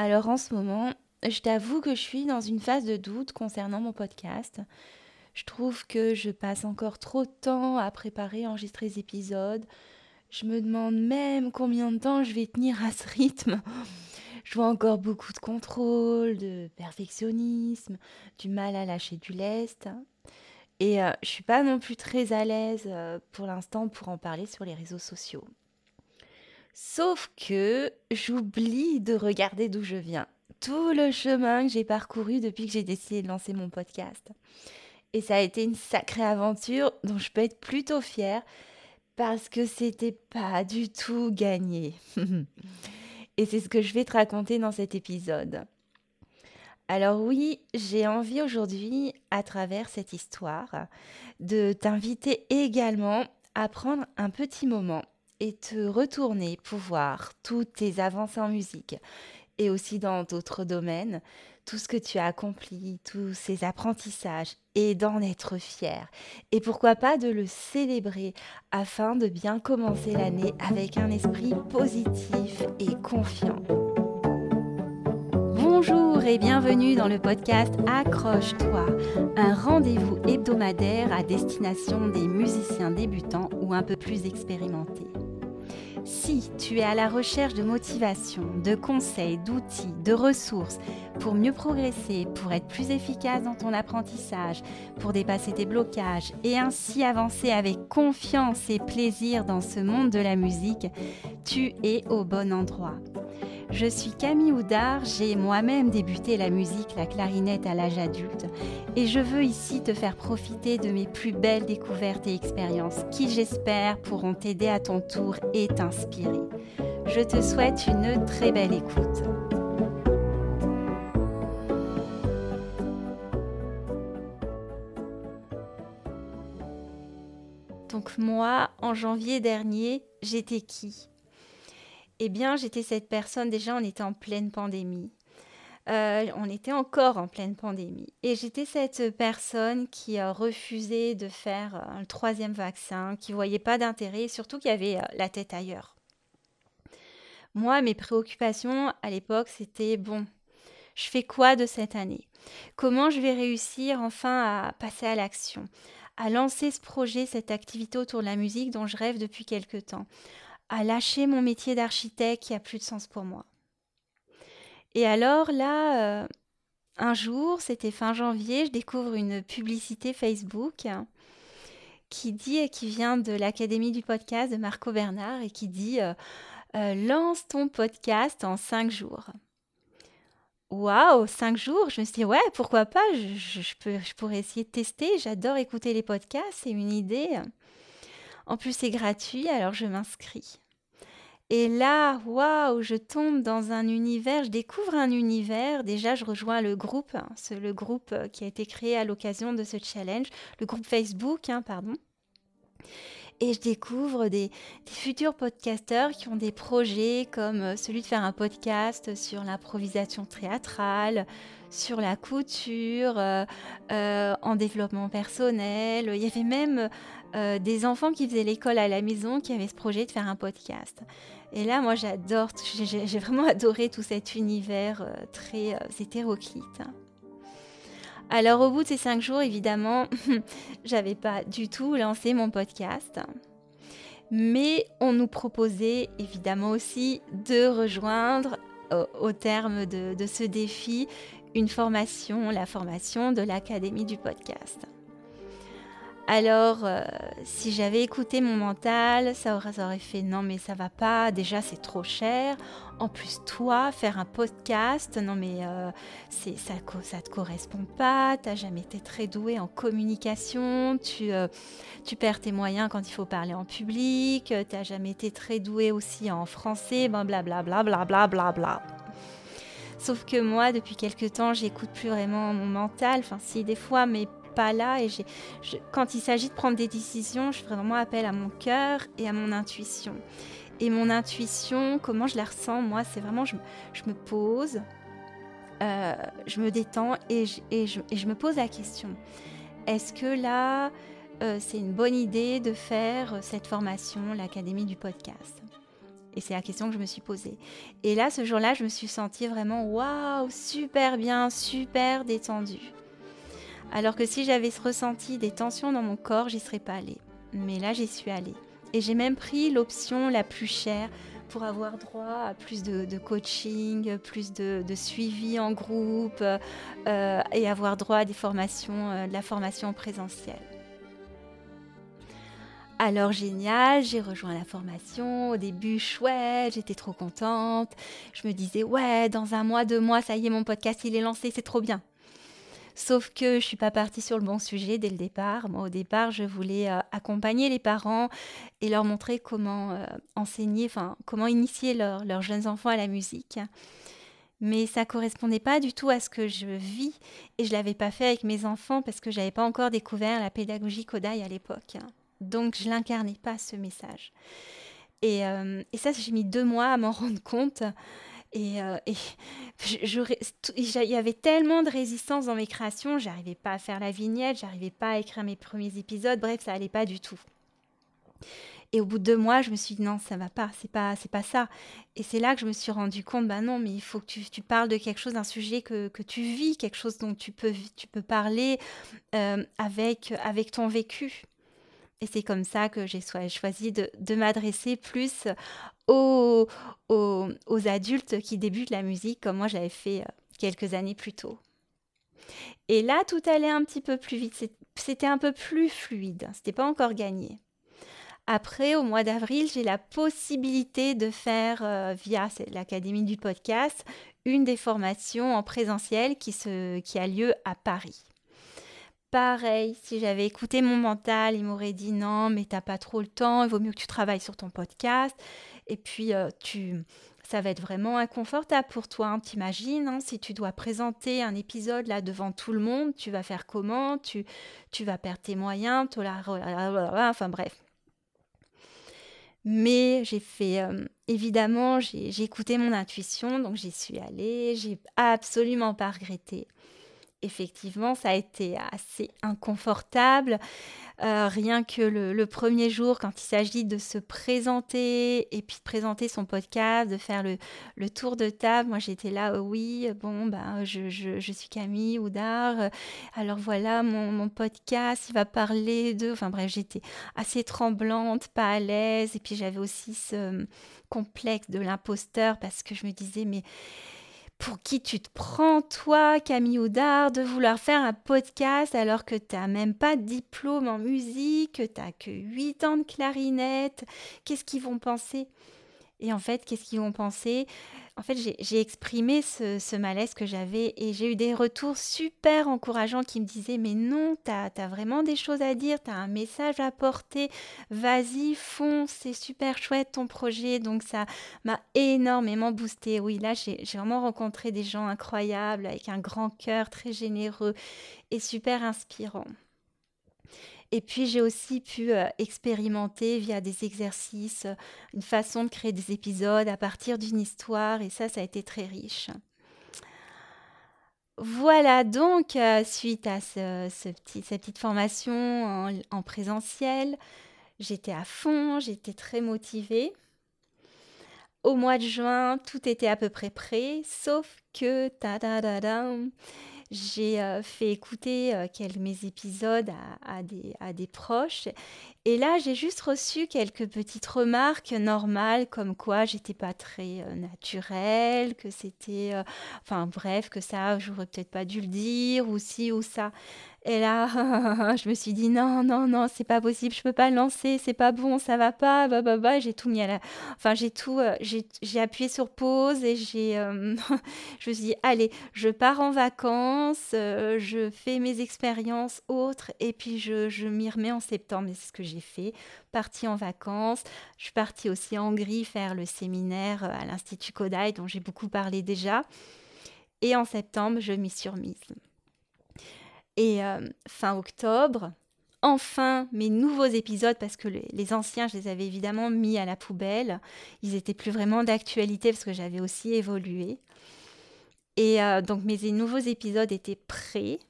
Alors en ce moment, je t'avoue que je suis dans une phase de doute concernant mon podcast. Je trouve que je passe encore trop de temps à préparer, enregistrer les épisodes. Je me demande même combien de temps je vais tenir à ce rythme. Je vois encore beaucoup de contrôle, de perfectionnisme, du mal à lâcher du lest. Et euh, je suis pas non plus très à l'aise euh, pour l'instant pour en parler sur les réseaux sociaux. Sauf que j'oublie de regarder d'où je viens. Tout le chemin que j'ai parcouru depuis que j'ai décidé de lancer mon podcast. Et ça a été une sacrée aventure dont je peux être plutôt fière parce que c'était pas du tout gagné. Et c'est ce que je vais te raconter dans cet épisode. Alors oui, j'ai envie aujourd'hui, à travers cette histoire, de t'inviter également à prendre un petit moment et te retourner pour voir toutes tes avancées en musique et aussi dans d'autres domaines, tout ce que tu as accompli, tous ces apprentissages et d'en être fier. Et pourquoi pas de le célébrer afin de bien commencer l'année avec un esprit positif et confiant. Bonjour et bienvenue dans le podcast Accroche-toi, un rendez-vous hebdomadaire à destination des musiciens débutants ou un peu plus expérimentés. Si tu es à la recherche de motivation, de conseils, d'outils, de ressources pour mieux progresser, pour être plus efficace dans ton apprentissage, pour dépasser tes blocages et ainsi avancer avec confiance et plaisir dans ce monde de la musique, tu es au bon endroit. Je suis Camille Houdard, j'ai moi-même débuté la musique, la clarinette à l'âge adulte et je veux ici te faire profiter de mes plus belles découvertes et expériences qui j'espère pourront t'aider à ton tour et t'inspirer. Je te souhaite une très belle écoute. Moi, en janvier dernier, j'étais qui? Eh bien, j'étais cette personne, déjà, on était en pleine pandémie. Euh, on était encore en pleine pandémie. Et j'étais cette personne qui a refusé de faire un troisième vaccin, qui voyait pas d'intérêt, surtout qui avait euh, la tête ailleurs. Moi, mes préoccupations à l'époque, c'était bon, je fais quoi de cette année? Comment je vais réussir enfin à passer à l'action? À lancer ce projet, cette activité autour de la musique dont je rêve depuis quelque temps à lâcher mon métier d'architecte qui a plus de sens pour moi. Et alors là, euh, un jour, c'était fin janvier, je découvre une publicité Facebook qui dit et qui vient de l'Académie du podcast de Marco Bernard et qui dit euh, euh, lance ton podcast en cinq jours. Waouh, cinq jours Je me suis dit, ouais, pourquoi pas? Je, peux, je pourrais essayer de tester. J'adore écouter les podcasts, c'est une idée. En plus, c'est gratuit, alors je m'inscris. Et là, waouh, je tombe dans un univers, je découvre un univers. Déjà, je rejoins le groupe, hein, le groupe euh, qui a été créé à l'occasion de ce challenge, le groupe Facebook, hein, pardon. Et je découvre des, futurs podcasteurs qui ont des projets comme euh, celui de faire un podcast sur l'improvisation théâtrale, sur la couture, euh, en développement personnel. Il y avait même euh, des enfants qui faisaient l'école à la maison qui avaient ce projet de faire un podcast. Et là, moi, j'adore, j'ai vraiment adoré tout cet univers euh, très euh, hétéroclite. Alors, au bout de ces cinq jours, évidemment, j'avais pas du tout lancé mon podcast. Mais on nous proposait évidemment aussi de rejoindre au terme de ce défi une formation, la formation de l'Académie du podcast. Alors, euh, si j'avais écouté mon mental, ça aurait, fait non, mais ça va pas. Déjà, c'est trop cher. En plus, toi, faire un podcast, non, mais euh, ça, ça te correspond pas. T'as jamais été très doué en communication. Tu, euh, perds tes moyens quand il faut parler en public. T'as jamais été très doué aussi en français. Ben, blablabla, blablabla, bla, bla, Sauf que moi, depuis quelques temps, j'écoute plus vraiment mon mental. Enfin, si, des fois, mais là. Et quand il s'agit de prendre des décisions, je fais vraiment appel à mon cœur et à mon intuition. Et mon intuition, comment je la ressens, moi, c'est vraiment, je, me pose, euh, je me détends et je, me pose la question. Est-ce que là, euh, c'est une bonne idée de faire cette formation, l'Académie du podcast? Et c'est la question que je me suis posée. Et là, ce jour-là, je me suis sentie vraiment waouh, super bien, super détendue. Alors que si j'avais ressenti des tensions dans mon corps, j'y serais pas allée. Mais là, j'y suis allée. Et j'ai même pris l'option la plus chère pour avoir droit à plus de, coaching, plus de, suivi en groupe euh, et avoir droit à des formations, euh, de la formation présentielle. Alors génial, j'ai rejoint la formation. Au début, chouette, j'étais trop contente. Je me disais, ouais, dans un mois, deux mois, ça y est, mon podcast, il est lancé, c'est trop bien. Sauf que je suis pas partie sur le bon sujet dès le départ. Moi, au départ, je voulais euh, accompagner les parents et leur montrer comment euh, enseigner, enfin, comment initier leurs jeunes enfants à la musique. Mais ça correspondait pas du tout à ce que je vis et je l'avais pas fait avec mes enfants parce que j'avais pas encore découvert la pédagogie Kodai à l'époque. Donc, je l'incarnais pas ce message. Et, euh, et ça, j'ai mis deux mois à m'en rendre compte. Et, euh, il y avait tellement de résistance dans mes créations, j'arrivais pas à faire la vignette, j'arrivais pas à écrire mes premiers épisodes, bref, ça allait pas du tout. Et au bout de deux mois, je me suis dit non, ça va pas, c'est pas, c'est pas ça. Et c'est là que je me suis rendu compte, bah non, mais il faut que tu, parles de quelque chose, d'un sujet que, tu vis, quelque chose dont tu peux, tu peux parler euh, avec, avec ton vécu. Et c'est comme ça que j'ai choisi de, m'adresser plus aux, adultes qui débutent la musique comme moi j'avais fait euh, quelques années plus tôt. Et là, tout allait un petit peu plus vite. C'était un peu plus fluide. C'était pas encore gagné. Après, au mois d'avril, j'ai la possibilité de faire, euh, via l'Académie du podcast, une des formations en présentiel qui, se, qui a lieu à Paris. Pareil, si j'avais écouté mon mental, il m'aurait dit non, mais t'as pas trop le temps, il vaut mieux que tu travailles sur ton podcast. Et puis, euh, tu, ça va être vraiment inconfortable pour toi. Hein. T'imagines, hein, si tu dois présenter un épisode là devant tout le monde, tu vas faire comment? Tu, tu vas perdre tes moyens, enfin bref. Mais j'ai fait, euh, évidemment, j'ai écouté mon intuition, donc j'y suis allée, j'ai absolument pas regretté effectivement, ça a été assez inconfortable. Euh, rien que le, premier jour, quand il s'agit de se présenter et puis de présenter son podcast, de faire le, tour de table, moi j'étais là, euh, oui, bon, ben, je, suis Camille Oudard, euh, alors voilà, mon, podcast, il va parler de... Enfin bref, j'étais assez tremblante, pas à l'aise, et puis j'avais aussi ce complexe de l'imposteur parce que je me disais, mais pour qui tu te prends, toi, Camille Oudard, de vouloir faire un podcast alors que tu n'as même pas de diplôme en musique, que tu n'as que 8 ans de clarinette. Qu'est-ce qu'ils vont penser? Et en fait, qu'est-ce qu'ils vont penser en fait, j'ai exprimé ce, malaise que j'avais et j'ai eu des retours super encourageants qui me disaient Mais non, tu as, vraiment des choses à dire, tu as un message à porter, vas-y, fonce, c'est super chouette ton projet. Donc, ça m'a énormément boosté. Oui, là, j'ai vraiment rencontré des gens incroyables avec un grand cœur très généreux et super inspirant. Et puis j'ai aussi pu euh, expérimenter via des exercices une façon de créer des épisodes à partir d'une histoire et ça, ça a été très riche. Voilà donc, euh, suite à ce, petit, cette petite formation en, présentiel, j'étais à fond, j'étais très motivée. Au mois de juin, tout était à peu près prêt, sauf que ta da da, j'ai euh, fait écouter euh, mes épisodes à, des, à des proches. Et là, j'ai juste reçu quelques petites remarques normales, comme quoi j'étais pas très euh, naturelle, que c'était. enfin, bref, que ça, j'aurais peut-être pas dû le dire, ou ci, ou ça. Et là, je me suis dit non, non, non, c'est pas possible, je peux pas le lancer, c'est pas bon, ça va pas, bah, bah, bah. J'ai tout mis à la. Enfin, j'ai tout. Euh, j'ai appuyé sur pause et j'ai. Euh, je me suis dit, allez, je pars en vacances, euh, je fais mes expériences autres et puis je, je m'y remets en septembre. Et c'est ce que j'ai fait. Partie en vacances. Je suis partie aussi en Hongrie faire le séminaire à l'Institut Kodai dont j'ai beaucoup parlé déjà. Et en septembre, je m'y suis remise. Et euh, fin octobre, enfin mes nouveaux épisodes, parce que les, anciens, je les avais évidemment mis à la poubelle. Ils étaient plus vraiment d'actualité parce que j'avais aussi évolué. Et euh, donc mes nouveaux épisodes étaient prêts.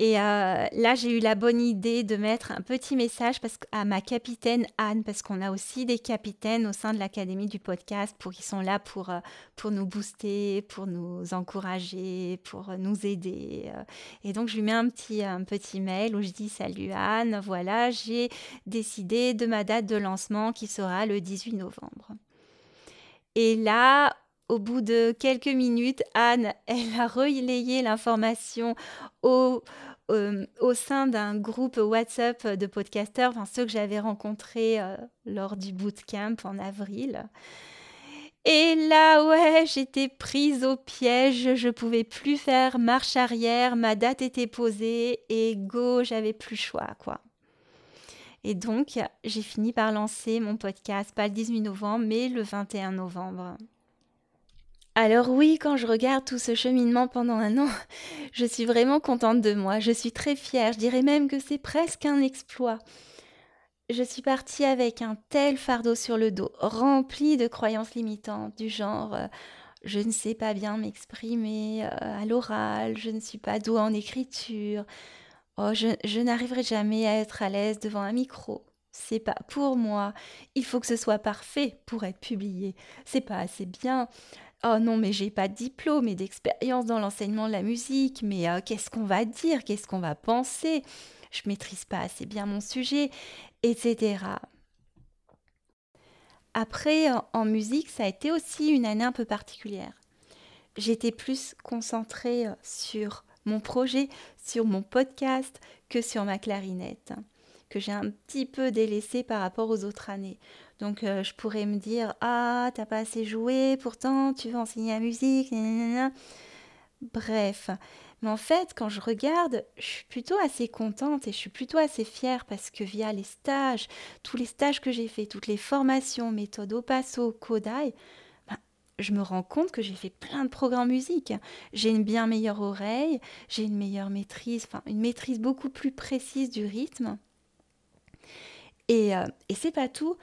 Et euh, là, j'ai eu la bonne idée de mettre un petit message parce à ma capitaine Anne, parce qu'on a aussi des capitaines au sein de l'Académie du podcast pour qui sont là pour, euh, pour nous booster, pour nous encourager, pour nous aider. Euh. Et donc, je lui mets un petit, un petit mail où je dis Salut Anne, voilà, j'ai décidé de ma date de lancement qui sera le 18 novembre. Et là, au bout de quelques minutes, Anne, elle a relayé l'information au, euh, au sein d'un groupe WhatsApp de podcasteurs, enfin ceux que j'avais rencontrés euh, lors du bootcamp en avril. Et là, ouais, j'étais prise au piège, je pouvais plus faire marche arrière, ma date était posée et go, j'avais plus le choix, quoi. Et donc, j'ai fini par lancer mon podcast, pas le 18 novembre, mais le 21 novembre. Alors oui, quand je regarde tout ce cheminement pendant un an, je suis vraiment contente de moi. Je suis très fière. Je dirais même que c'est presque un exploit. Je suis partie avec un tel fardeau sur le dos, rempli de croyances limitantes, du genre euh, je ne sais pas bien m'exprimer euh, à l'oral, je ne suis pas douée en écriture, oh, je, je n'arriverai jamais à être à l'aise devant un micro. C'est pas pour moi. Il faut que ce soit parfait pour être publié. C'est pas assez bien. Oh non, mais j'ai pas de diplôme et d'expérience dans l'enseignement de la musique, mais euh, qu'est-ce qu'on va dire, qu'est-ce qu'on va penser? Je maîtrise pas assez bien mon sujet, etc. Après, en musique, ça a été aussi une année un peu particulière. J'étais plus concentrée euh, sur mon projet, sur mon podcast, que sur ma clarinette, que j'ai un petit peu délaissé par rapport aux autres années. Donc euh, je pourrais me dire ah t'as pas assez joué, pourtant tu veux enseigner la musique. Bref, mais en fait quand je regarde, je suis plutôt assez contente et je suis plutôt assez fière parce que via les stages, tous les stages que j'ai fait, toutes les formations, méthode au passo, Kodai, ben, je me rends compte que j'ai fait plein de programmes musique. J'ai une bien meilleure oreille, j'ai une meilleure maîtrise, enfin une maîtrise beaucoup plus précise du rythme. Et, euh, et c'est pas tout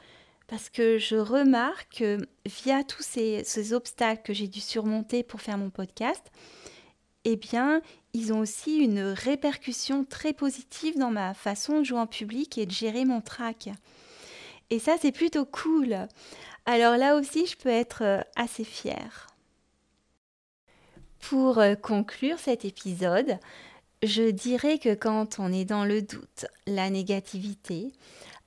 parce que je remarque que via tous ces, obstacles que j'ai dû surmonter pour faire mon podcast, eh bien, ils ont aussi une répercussion très positive dans ma façon de jouer en public et de gérer mon track. Et ça, c'est plutôt cool. Alors là aussi, je peux être euh, assez fière. Pour euh, conclure cet épisode, je dirais que quand on est dans le doute, la négativité,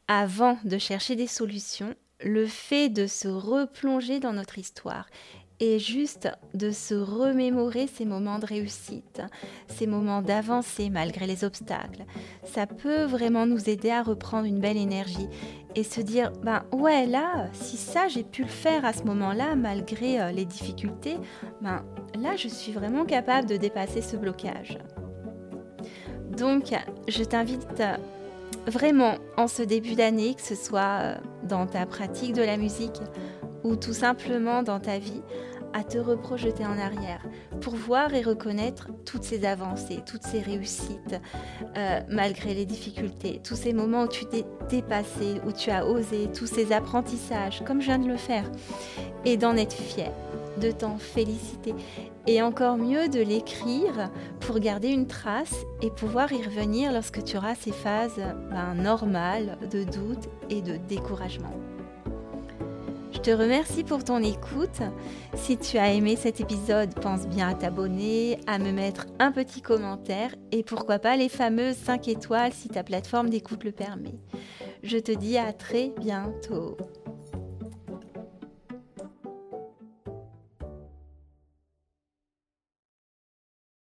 avant de chercher des solutions, le fait de se replonger dans notre histoire et juste de se remémorer ces moments de réussite, ces moments d'avancée malgré les obstacles, ça peut vraiment nous aider à reprendre une belle énergie et se dire ben ouais là si ça j'ai pu le faire à ce moment-là malgré euh, les difficultés, ben là je suis vraiment capable de dépasser ce blocage. Donc je t'invite vraiment en ce début d'année, que ce soit euh, dans ta pratique de la musique ou tout simplement dans ta vie, à te reprojeter en arrière pour voir et reconnaître toutes ces avancées, toutes ces réussites, euh, malgré les difficultés, tous ces moments où tu t'es dépassé, où tu as osé, tous ces apprentissages, comme je viens de le faire, et d'en être fier, de t'en féliciter et encore mieux de l'écrire pour garder une trace et pouvoir y revenir lorsque tu auras ces phases ben, normales de doute et de découragement. Je te remercie pour ton écoute. Si tu as aimé cet épisode, pense bien à t'abonner, à me mettre un petit commentaire et pourquoi pas les fameuses 5 étoiles si ta plateforme d'écoute le permet. Je te dis à très bientôt.